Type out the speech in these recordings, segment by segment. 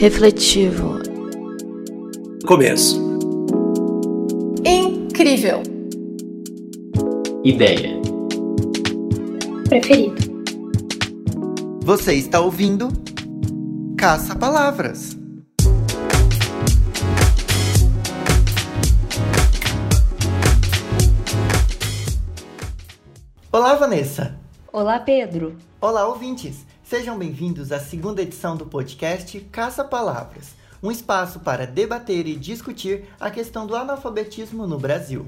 refletivo, Começo. Incrível. Ideia. Preferido. Você está ouvindo Caça Palavras. Olá, Vanessa. Olá, Pedro. Olá, ouvintes. Sejam bem-vindos à segunda edição do podcast Caça Palavras, um espaço para debater e discutir a questão do analfabetismo no Brasil.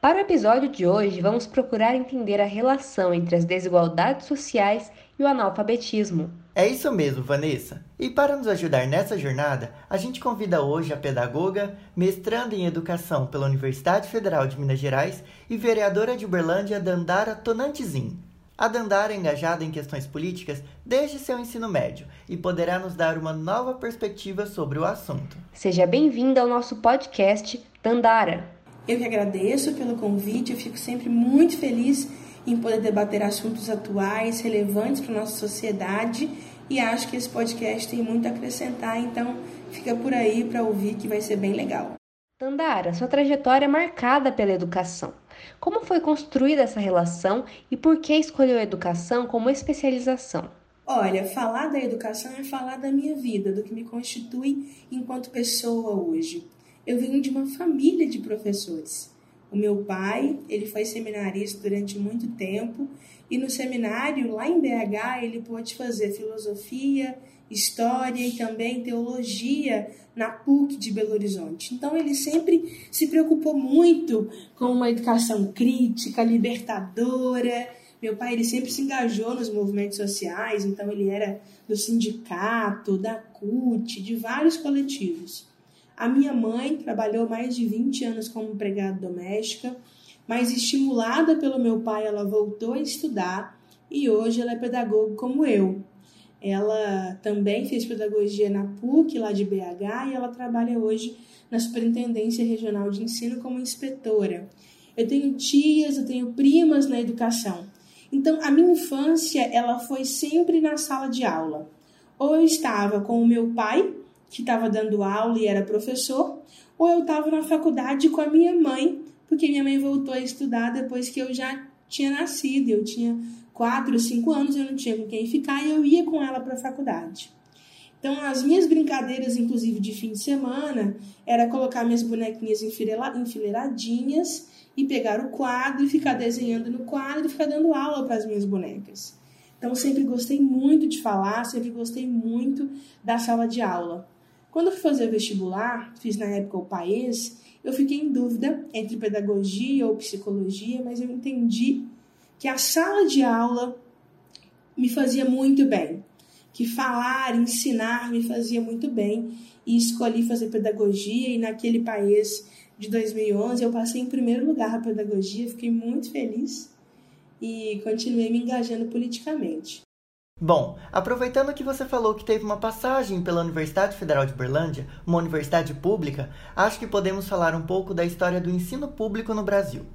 Para o episódio de hoje, vamos procurar entender a relação entre as desigualdades sociais e o analfabetismo. É isso mesmo, Vanessa. E para nos ajudar nessa jornada, a gente convida hoje a pedagoga, mestranda em educação pela Universidade Federal de Minas Gerais e vereadora de Uberlândia, Dandara Tonantizin. A Dandara é engajada em questões políticas desde seu ensino médio e poderá nos dar uma nova perspectiva sobre o assunto. Seja bem-vinda ao nosso podcast Dandara. Eu que agradeço pelo convite, eu fico sempre muito feliz em poder debater assuntos atuais, relevantes para a nossa sociedade e acho que esse podcast tem muito a acrescentar, então fica por aí para ouvir que vai ser bem legal. Dandara, sua trajetória é marcada pela educação. Como foi construída essa relação e por que escolheu a educação como especialização? Olha, falar da educação é falar da minha vida, do que me constitui enquanto pessoa hoje. Eu venho de uma família de professores. O meu pai, ele foi seminarista durante muito tempo e no seminário lá em BH ele pôde fazer filosofia, história e também teologia na PUC de Belo Horizonte. Então ele sempre se preocupou muito com uma educação crítica, libertadora. Meu pai ele sempre se engajou nos movimentos sociais, então ele era do sindicato, da CUT, de vários coletivos. A minha mãe trabalhou mais de 20 anos como empregada doméstica, mas estimulada pelo meu pai, ela voltou a estudar e hoje ela é pedagoga como eu. Ela também fez pedagogia na PUC, lá de BH, e ela trabalha hoje na Superintendência Regional de Ensino como inspetora. Eu tenho tias, eu tenho primas na educação. Então, a minha infância, ela foi sempre na sala de aula. Ou eu estava com o meu pai, que estava dando aula e era professor, ou eu estava na faculdade com a minha mãe, porque minha mãe voltou a estudar depois que eu já tinha nascido. Eu tinha quatro, cinco anos, eu não tinha com quem ficar e eu ia com ela para a faculdade. Então, as minhas brincadeiras, inclusive de fim de semana, era colocar minhas bonequinhas enfileiradinhas e pegar o quadro e ficar desenhando no quadro e ficar dando aula para as minhas bonecas. Então, sempre gostei muito de falar, sempre gostei muito da sala de aula. Quando eu fui fazer vestibular, fiz na época o país, eu fiquei em dúvida entre pedagogia ou psicologia, mas eu entendi que a sala de aula me fazia muito bem, que falar, ensinar me fazia muito bem e escolhi fazer pedagogia e naquele país de 2011 eu passei em primeiro lugar na pedagogia, fiquei muito feliz e continuei me engajando politicamente. Bom, aproveitando que você falou que teve uma passagem pela Universidade Federal de Berlândia, uma universidade pública, acho que podemos falar um pouco da história do ensino público no Brasil.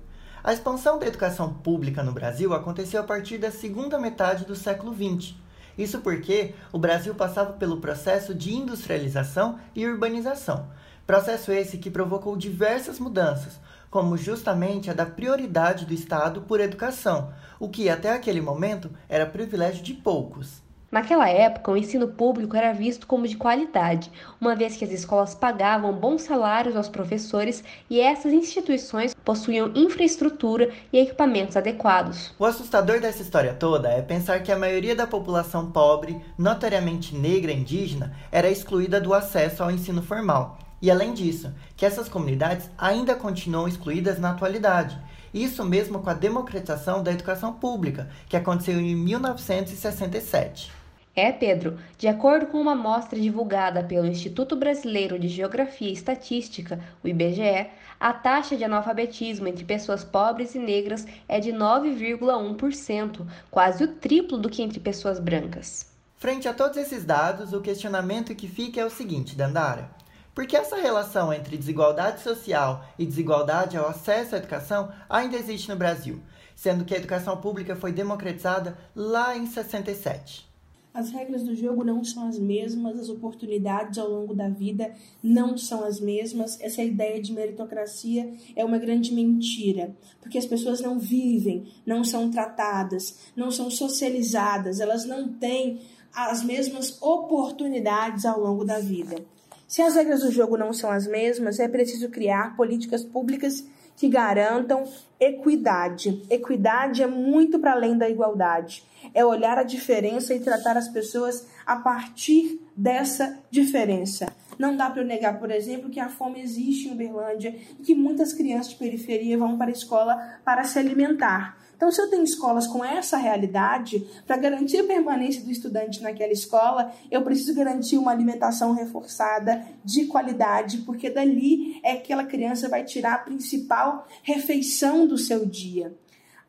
A expansão da educação pública no Brasil aconteceu a partir da segunda metade do século XX. Isso porque o Brasil passava pelo processo de industrialização e urbanização, processo esse que provocou diversas mudanças, como justamente a da prioridade do Estado por educação, o que até aquele momento era privilégio de poucos. Naquela época, o ensino público era visto como de qualidade, uma vez que as escolas pagavam bons salários aos professores e essas instituições possuíam infraestrutura e equipamentos adequados. O assustador dessa história toda é pensar que a maioria da população pobre, notoriamente negra e indígena, era excluída do acesso ao ensino formal. E além disso, que essas comunidades ainda continuam excluídas na atualidade. Isso mesmo com a democratização da educação pública, que aconteceu em 1967. É, Pedro, de acordo com uma amostra divulgada pelo Instituto Brasileiro de Geografia e Estatística, o IBGE, a taxa de analfabetismo entre pessoas pobres e negras é de 9,1%, quase o triplo do que entre pessoas brancas. Frente a todos esses dados, o questionamento que fica é o seguinte, Dandara: Porque essa relação entre desigualdade social e desigualdade ao acesso à educação ainda existe no Brasil, sendo que a educação pública foi democratizada lá em 67. As regras do jogo não são as mesmas, as oportunidades ao longo da vida não são as mesmas. Essa ideia de meritocracia é uma grande mentira, porque as pessoas não vivem, não são tratadas, não são socializadas, elas não têm as mesmas oportunidades ao longo da vida. Se as regras do jogo não são as mesmas, é preciso criar políticas públicas que garantam equidade. Equidade é muito para além da igualdade. É olhar a diferença e tratar as pessoas a partir dessa diferença. Não dá para eu negar, por exemplo, que a fome existe em Uberlândia e que muitas crianças de periferia vão para a escola para se alimentar. Então, se eu tenho escolas com essa realidade, para garantir a permanência do estudante naquela escola, eu preciso garantir uma alimentação reforçada, de qualidade, porque dali é que aquela criança vai tirar a principal refeição do seu dia.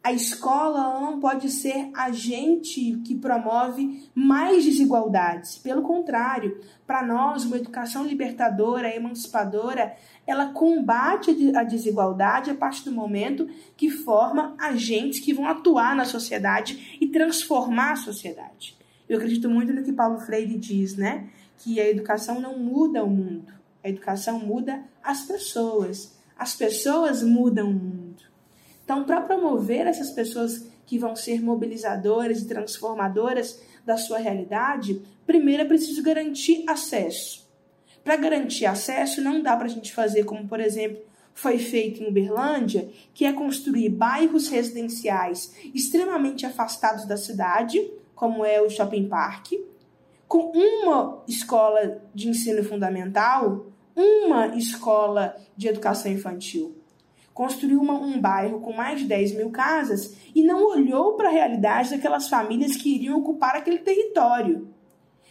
A escola não pode ser agente que promove mais desigualdades. Pelo contrário, para nós, uma educação libertadora, emancipadora, ela combate a desigualdade a partir do momento que forma agentes que vão atuar na sociedade e transformar a sociedade. Eu acredito muito no que Paulo Freire diz, né? Que a educação não muda o mundo, a educação muda as pessoas. As pessoas mudam o mundo. Então, para promover essas pessoas que vão ser mobilizadoras e transformadoras da sua realidade, primeiro é preciso garantir acesso. Para garantir acesso, não dá para a gente fazer como, por exemplo, foi feito em Uberlândia, que é construir bairros residenciais extremamente afastados da cidade, como é o Shopping Park, com uma escola de ensino fundamental, uma escola de educação infantil. Construiu uma, um bairro com mais de 10 mil casas e não olhou para a realidade daquelas famílias que iriam ocupar aquele território.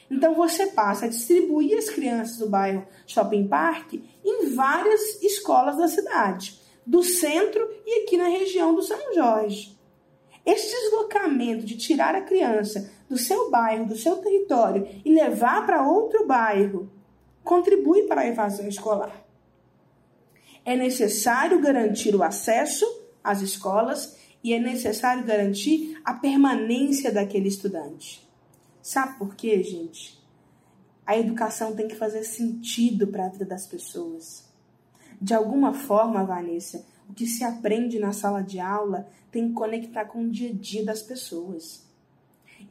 Então você passa a distribuir as crianças do bairro Shopping Park em várias escolas da cidade, do centro e aqui na região do São Jorge. Esse deslocamento de tirar a criança do seu bairro, do seu território e levar para outro bairro contribui para a evasão escolar. É necessário garantir o acesso às escolas e é necessário garantir a permanência daquele estudante. Sabe por quê, gente? A educação tem que fazer sentido para a vida das pessoas. De alguma forma, Vanessa, o que se aprende na sala de aula tem que conectar com o dia a dia das pessoas.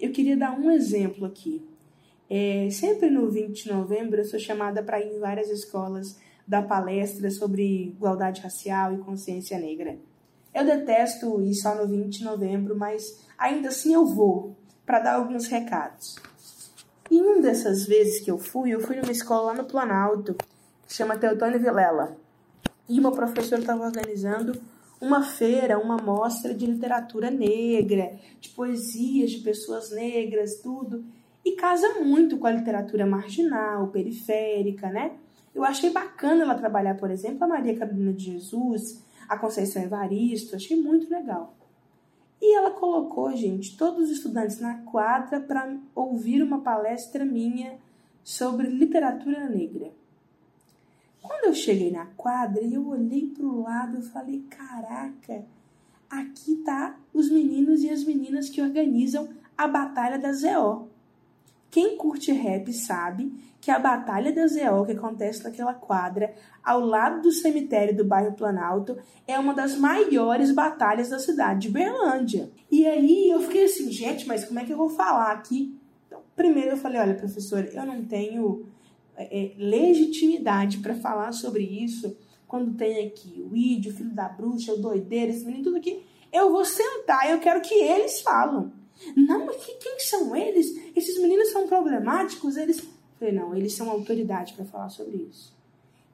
Eu queria dar um exemplo aqui. É, sempre no 20 de novembro eu sou chamada para ir em várias escolas dar palestras sobre igualdade racial e consciência negra. Eu detesto ir só no 20 de novembro, mas ainda assim eu vou, para dar alguns recados. E uma dessas vezes que eu fui, eu fui numa escola lá no Planalto, que chama Teotônio Vilela. E uma professora estava organizando uma feira, uma mostra de literatura negra, de poesias de pessoas negras, tudo. E casa muito com a literatura marginal, periférica, né? Eu achei bacana ela trabalhar, por exemplo, a Maria Carolina de Jesus, a Conceição Evaristo, achei muito legal. E ela colocou, gente, todos os estudantes na quadra para ouvir uma palestra minha sobre literatura negra. Quando eu cheguei na quadra e eu olhei para o lado, eu falei: caraca, aqui tá os meninos e as meninas que organizam a Batalha da ZO. Quem curte rap sabe que a Batalha da ZO, que acontece naquela quadra, ao lado do cemitério do bairro Planalto, é uma das maiores batalhas da cidade de Berlândia. E aí eu fiquei assim, gente, mas como é que eu vou falar aqui? Então, primeiro eu falei, olha, professora, eu não tenho é, é legitimidade para falar sobre isso quando tem aqui o Ídio, o filho da bruxa, o doideiro, esse menino, tudo aqui. Eu vou sentar, eu quero que eles falam. Não, mas quem são eles? Esses meninos são problemáticos, eles Falei, não, eles são autoridade para falar sobre isso.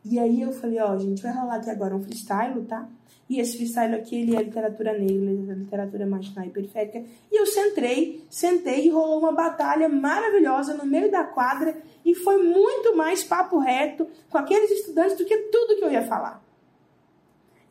E aí eu falei, ó, gente, vai rolar aqui agora um freestyle, tá? E esse freestyle aqui, ele é literatura negra, literatura marginal e periférica. E eu sentei, sentei e rolou uma batalha maravilhosa no meio da quadra e foi muito mais papo reto com aqueles estudantes do que tudo que eu ia falar.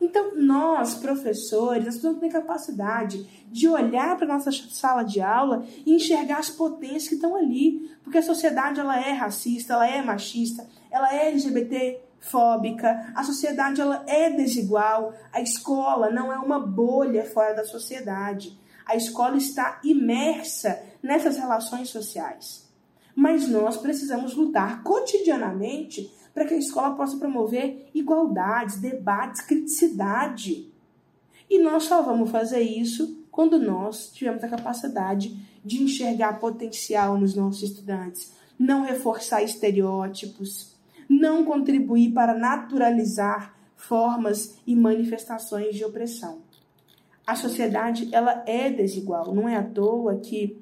Então, nós, professores, nós precisamos ter capacidade de olhar para a nossa sala de aula e enxergar as potências que estão ali. Porque a sociedade ela é racista, ela é machista, ela é LGBT fóbica, a sociedade ela é desigual, a escola não é uma bolha fora da sociedade. A escola está imersa nessas relações sociais. Mas nós precisamos lutar cotidianamente para que a escola possa promover igualdades, debates, criticidade. E nós só vamos fazer isso quando nós tivermos a capacidade de enxergar potencial nos nossos estudantes, não reforçar estereótipos, não contribuir para naturalizar formas e manifestações de opressão. A sociedade ela é desigual, não é à toa que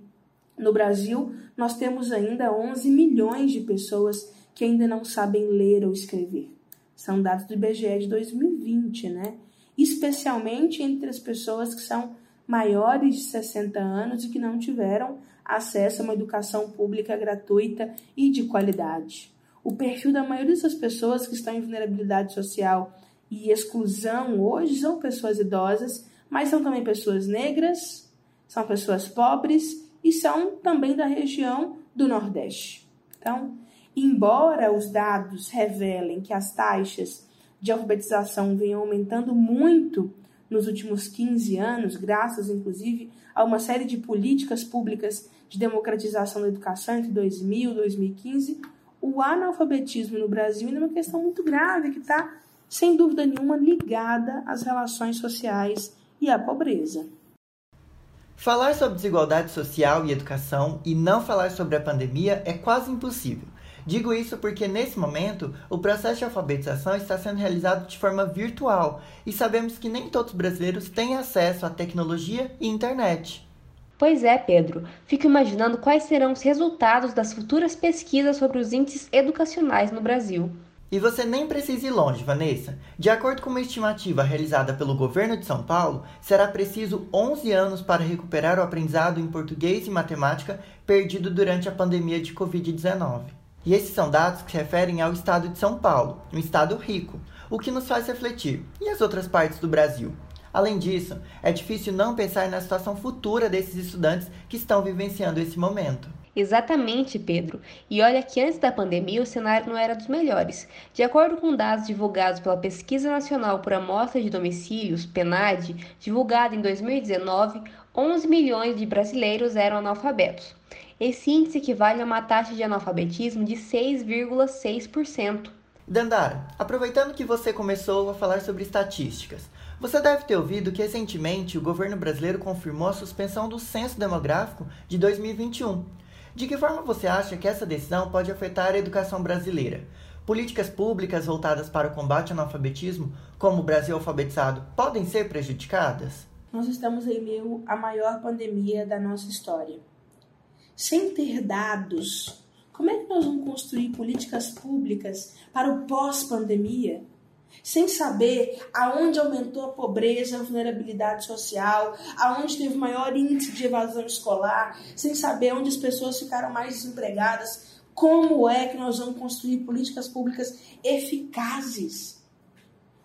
no Brasil nós temos ainda 11 milhões de pessoas que ainda não sabem ler ou escrever. São dados do IBGE de 2020, né? Especialmente entre as pessoas que são maiores de 60 anos e que não tiveram acesso a uma educação pública gratuita e de qualidade. O perfil da maioria dessas pessoas que estão em vulnerabilidade social e exclusão hoje são pessoas idosas, mas são também pessoas negras, são pessoas pobres e são também da região do Nordeste. Então, embora os dados revelem que as taxas de alfabetização venham aumentando muito nos últimos 15 anos, graças inclusive a uma série de políticas públicas de democratização da educação entre 2000 e 2015, o analfabetismo no Brasil ainda é uma questão muito grave que está, sem dúvida nenhuma, ligada às relações sociais e à pobreza. Falar sobre desigualdade social e educação e não falar sobre a pandemia é quase impossível. Digo isso porque nesse momento o processo de alfabetização está sendo realizado de forma virtual e sabemos que nem todos os brasileiros têm acesso à tecnologia e internet. Pois é, Pedro. Fico imaginando quais serão os resultados das futuras pesquisas sobre os índices educacionais no Brasil. E você nem precisa ir longe, Vanessa. De acordo com uma estimativa realizada pelo governo de São Paulo, será preciso 11 anos para recuperar o aprendizado em português e matemática perdido durante a pandemia de Covid-19. E esses são dados que se referem ao estado de São Paulo, um estado rico, o que nos faz refletir. E as outras partes do Brasil? Além disso, é difícil não pensar na situação futura desses estudantes que estão vivenciando esse momento. Exatamente, Pedro. E olha que antes da pandemia o cenário não era dos melhores. De acordo com dados divulgados pela Pesquisa Nacional por Amostra de Domicílios, PNAD, divulgada em 2019, 11 milhões de brasileiros eram analfabetos. Esse índice equivale a uma taxa de analfabetismo de 6,6%. Dandara, aproveitando que você começou a falar sobre estatísticas, você deve ter ouvido que recentemente o governo brasileiro confirmou a suspensão do censo demográfico de 2021. De que forma você acha que essa decisão pode afetar a educação brasileira? Políticas públicas voltadas para o combate ao analfabetismo, como o Brasil alfabetizado, podem ser prejudicadas? Nós estamos em meio à maior pandemia da nossa história. Sem ter dados, como é que nós vamos construir políticas públicas para o pós-pandemia? sem saber aonde aumentou a pobreza, a vulnerabilidade social, aonde teve maior índice de evasão escolar, sem saber onde as pessoas ficaram mais desempregadas, como é que nós vamos construir políticas públicas eficazes?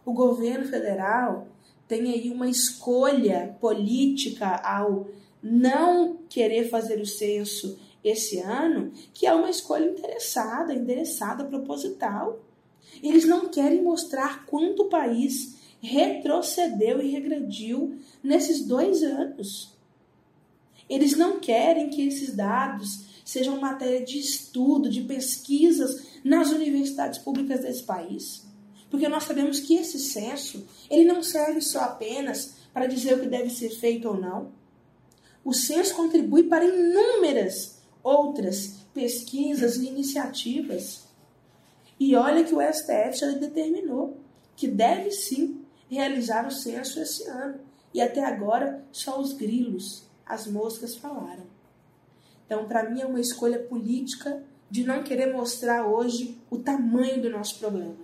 O governo federal tem aí uma escolha política ao não querer fazer o censo esse ano, que é uma escolha interessada, endereçada, proposital. Eles não querem mostrar quanto o país retrocedeu e regrediu nesses dois anos. Eles não querem que esses dados sejam matéria de estudo, de pesquisas nas universidades públicas desse país. Porque nós sabemos que esse censo, ele não serve só apenas para dizer o que deve ser feito ou não. O censo contribui para inúmeras outras pesquisas e iniciativas. E olha que o STF já determinou que deve sim realizar o censo esse ano. E até agora só os grilos, as moscas falaram. Então, para mim, é uma escolha política de não querer mostrar hoje o tamanho do nosso problema.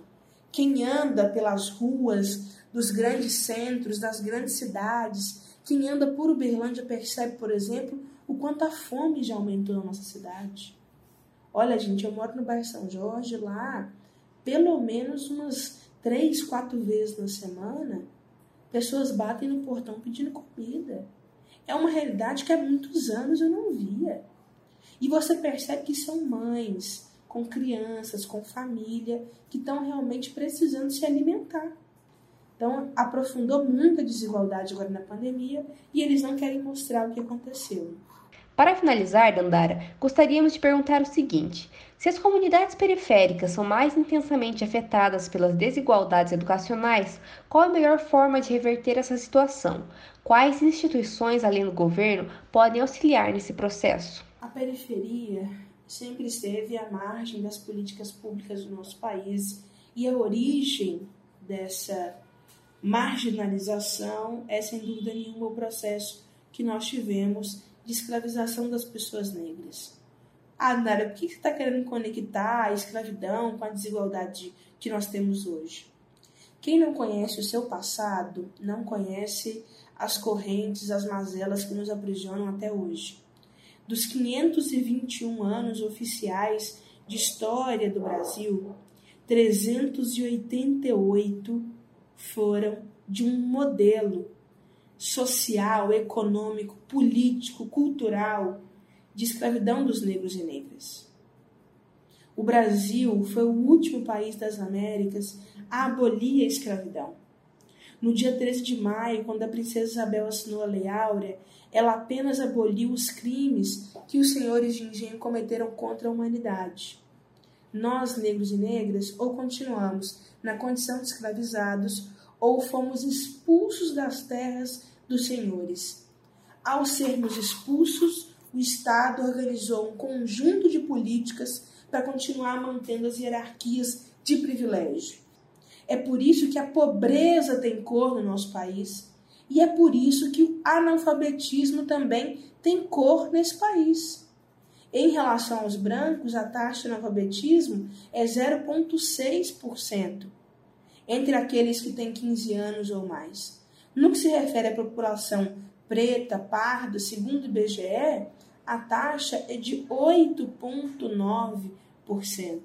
Quem anda pelas ruas dos grandes centros, das grandes cidades, quem anda por Uberlândia percebe, por exemplo, o quanto a fome já aumentou na nossa cidade. Olha, gente, eu moro no bairro São Jorge, lá, pelo menos umas três, quatro vezes na semana, pessoas batem no portão pedindo comida. É uma realidade que há muitos anos eu não via. E você percebe que são mães com crianças, com família que estão realmente precisando se alimentar. Então, aprofundou muito a desigualdade agora na pandemia e eles não querem mostrar o que aconteceu. Para finalizar, Dandara, gostaríamos de perguntar o seguinte: se as comunidades periféricas são mais intensamente afetadas pelas desigualdades educacionais, qual a melhor forma de reverter essa situação? Quais instituições, além do governo, podem auxiliar nesse processo? A periferia sempre esteve à margem das políticas públicas do nosso país e a origem dessa marginalização é, sem dúvida nenhuma, o processo que nós tivemos de escravização das pessoas negras. Ah, Nara, por que você está querendo conectar a escravidão com a desigualdade que nós temos hoje? Quem não conhece o seu passado não conhece as correntes, as mazelas que nos aprisionam até hoje. Dos 521 anos oficiais de história do Brasil, 388 foram de um modelo social, econômico, político, cultural de escravidão dos negros e negras. O Brasil foi o último país das Américas a abolir a escravidão. No dia 13 de maio, quando a princesa Isabel assinou a Lei Áurea, ela apenas aboliu os crimes que os senhores de engenho cometeram contra a humanidade. Nós, negros e negras, ou continuamos na condição de escravizados, ou fomos expulsos das terras dos senhores. Ao sermos expulsos, o Estado organizou um conjunto de políticas para continuar mantendo as hierarquias de privilégio. É por isso que a pobreza tem cor no nosso país e é por isso que o analfabetismo também tem cor nesse país. Em relação aos brancos, a taxa de analfabetismo é 0,6% entre aqueles que têm 15 anos ou mais. No que se refere à população preta, parda, segundo o IBGE, a taxa é de 8,9%.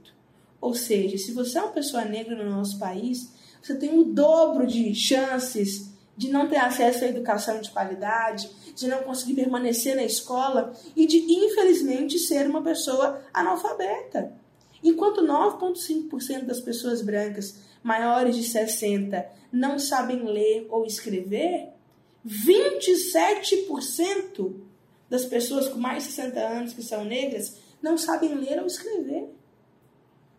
Ou seja, se você é uma pessoa negra no nosso país, você tem o dobro de chances de não ter acesso à educação de qualidade, de não conseguir permanecer na escola e de, infelizmente, ser uma pessoa analfabeta. Enquanto 9,5% das pessoas brancas maiores de 60 não sabem ler ou escrever, 27% das pessoas com mais de 60 anos que são negras não sabem ler ou escrever.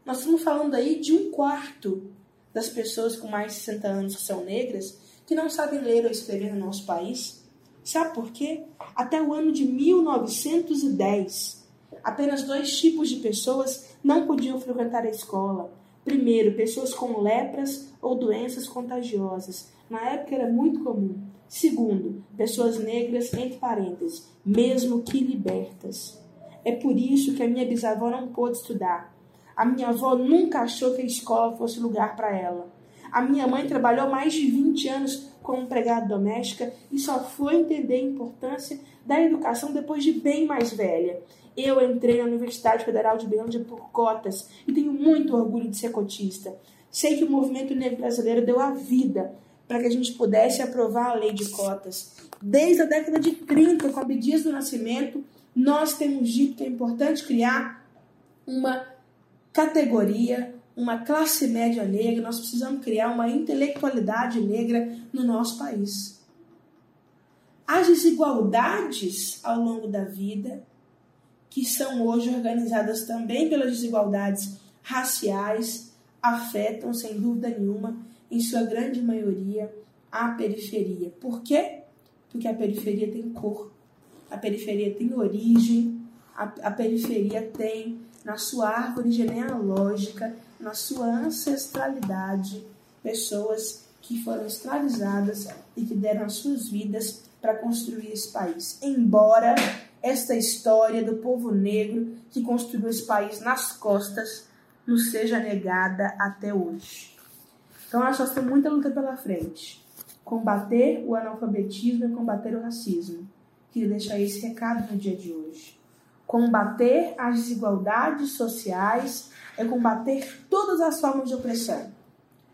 Nós estamos falando aí de um quarto das pessoas com mais de 60 anos que são negras que não sabem ler ou escrever no nosso país. Sabe por quê? Até o ano de 1910, apenas dois tipos de pessoas não podiam frequentar a escola: Primeiro, pessoas com lepras ou doenças contagiosas. Na época era muito comum. Segundo, pessoas negras, entre parênteses, mesmo que libertas. É por isso que a minha bisavó não pôde estudar. A minha avó nunca achou que a escola fosse lugar para ela. A minha mãe trabalhou mais de 20 anos como empregada doméstica e só foi entender a importância da educação depois de bem mais velha. Eu entrei na Universidade Federal de Belândia por cotas e tenho muito orgulho de ser cotista. Sei que o movimento negro brasileiro deu a vida para que a gente pudesse aprovar a lei de cotas. Desde a década de 30, com Abdias do Nascimento, nós temos dito que é importante criar uma categoria, uma classe média negra, nós precisamos criar uma intelectualidade negra no nosso país. As desigualdades ao longo da vida que são hoje organizadas também pelas desigualdades raciais, afetam, sem dúvida nenhuma, em sua grande maioria, a periferia. Por quê? Porque a periferia tem cor, a periferia tem origem, a, a periferia tem na sua árvore genealógica, na sua ancestralidade, pessoas que foram escravizadas e que deram as suas vidas para construir esse país. Embora esta história do povo negro que construiu esse país nas costas nos seja negada até hoje. Então, nós temos muita luta pela frente. Combater o analfabetismo e combater o racismo. Queria deixar esse recado no dia de hoje. Combater as desigualdades sociais é combater todas as formas de opressão.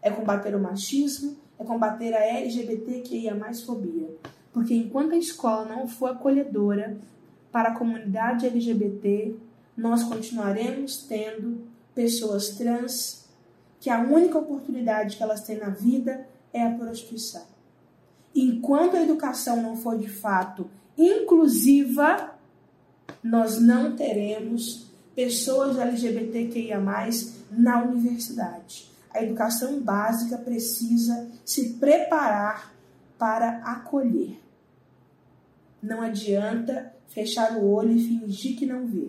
É combater o machismo, é combater a LGBTQIA+, fobia. Porque enquanto a escola não for acolhedora, para a comunidade LGBT, nós continuaremos tendo pessoas trans que a única oportunidade que elas têm na vida é a prostituição. Enquanto a educação não for de fato inclusiva, nós não teremos pessoas LGBTQIA na universidade. A educação básica precisa se preparar para acolher. Não adianta fechar o olho e fingir que não vê.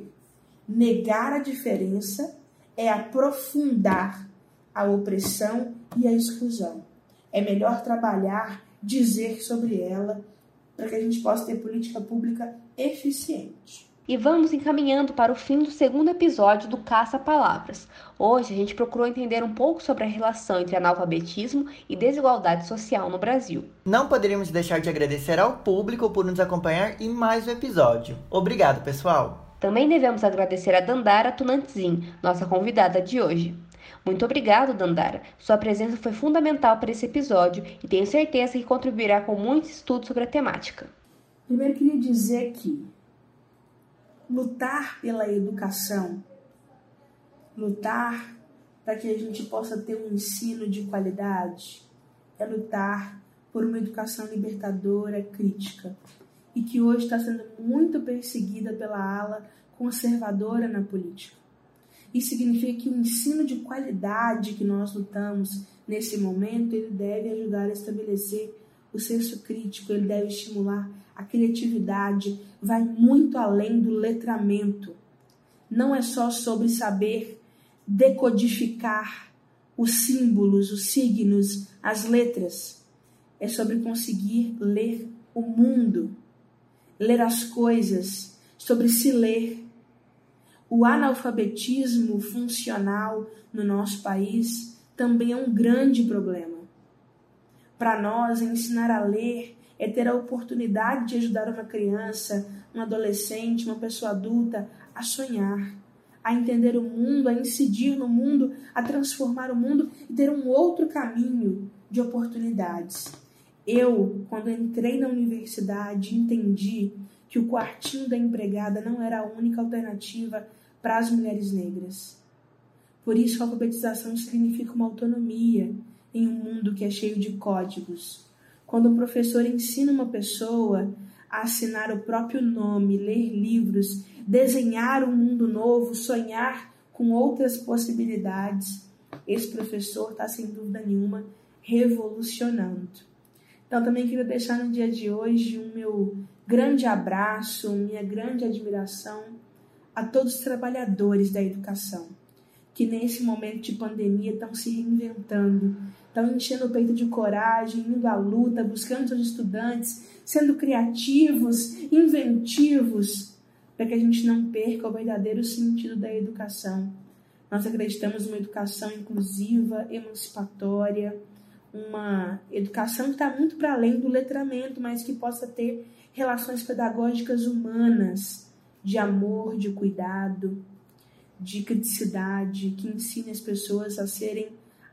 Negar a diferença é aprofundar a opressão e a exclusão. É melhor trabalhar, dizer sobre ela, para que a gente possa ter política pública eficiente e vamos encaminhando para o fim do segundo episódio do Caça Palavras. Hoje a gente procurou entender um pouco sobre a relação entre analfabetismo e desigualdade social no Brasil. Não poderíamos deixar de agradecer ao público por nos acompanhar em mais um episódio. Obrigado, pessoal! Também devemos agradecer a Dandara Tunantzin, nossa convidada de hoje. Muito obrigado, Dandara. Sua presença foi fundamental para esse episódio e tenho certeza que contribuirá com muitos estudos sobre a temática. Primeiro queria dizer que lutar pela educação, lutar para que a gente possa ter um ensino de qualidade, é lutar por uma educação libertadora, crítica, e que hoje está sendo muito perseguida pela ala conservadora na política. Isso significa que o ensino de qualidade que nós lutamos nesse momento, ele deve ajudar a estabelecer o senso crítico, ele deve estimular a criatividade, vai muito além do letramento. Não é só sobre saber decodificar os símbolos, os signos, as letras. É sobre conseguir ler o mundo, ler as coisas, sobre se ler. O analfabetismo funcional no nosso país também é um grande problema. Para nós, ensinar a ler é ter a oportunidade de ajudar uma criança, um adolescente, uma pessoa adulta a sonhar, a entender o mundo, a incidir no mundo, a transformar o mundo e ter um outro caminho de oportunidades. Eu, quando entrei na universidade, entendi que o quartinho da empregada não era a única alternativa para as mulheres negras. Por isso, a alfabetização significa uma autonomia em um mundo que é cheio de códigos, quando um professor ensina uma pessoa a assinar o próprio nome, ler livros, desenhar um mundo novo, sonhar com outras possibilidades, esse professor está, sem dúvida nenhuma, revolucionando. Então, também queria deixar no dia de hoje um meu grande abraço, minha grande admiração a todos os trabalhadores da educação, que nesse momento de pandemia estão se reinventando, estão enchendo o peito de coragem, indo à luta, buscando seus estudantes, sendo criativos, inventivos, para que a gente não perca o verdadeiro sentido da educação. Nós acreditamos numa educação inclusiva, emancipatória, uma educação que está muito para além do letramento, mas que possa ter relações pedagógicas humanas, de amor, de cuidado, de criticidade, que ensine as pessoas a serem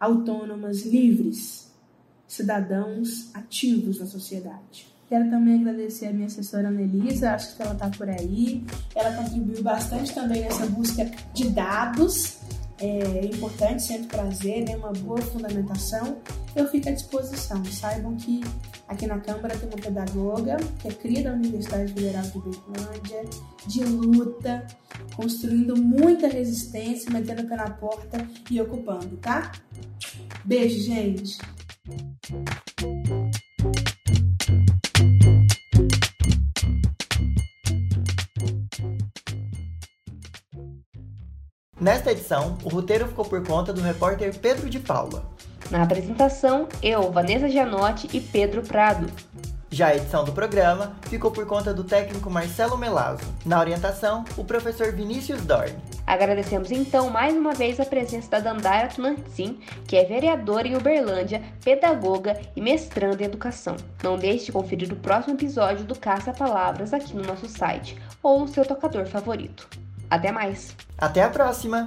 autônomas, livres, cidadãos ativos na sociedade. Quero também agradecer a minha assessora Anelisa, acho que ela está por aí. Ela contribuiu bastante também nessa busca de dados. É importante, sempre prazer, né? uma boa fundamentação. Eu fico à disposição. Saibam que aqui na Câmara tem uma pedagoga que é cria da Universidade Federal de Berlândia, de luta, construindo muita resistência, metendo o pé na porta e ocupando, tá? Beijo, gente! Nesta edição, o roteiro ficou por conta do repórter Pedro de Paula. Na apresentação, eu, Vanessa Gianotti e Pedro Prado. Já a edição do programa ficou por conta do técnico Marcelo Melazzo. Na orientação, o professor Vinícius Dorn. Agradecemos então mais uma vez a presença da Dandara Tunantzin, que é vereadora em Uberlândia, pedagoga e mestranda em educação. Não deixe de conferir o próximo episódio do Caça Palavras aqui no nosso site ou no seu tocador favorito. Até mais! Até a próxima!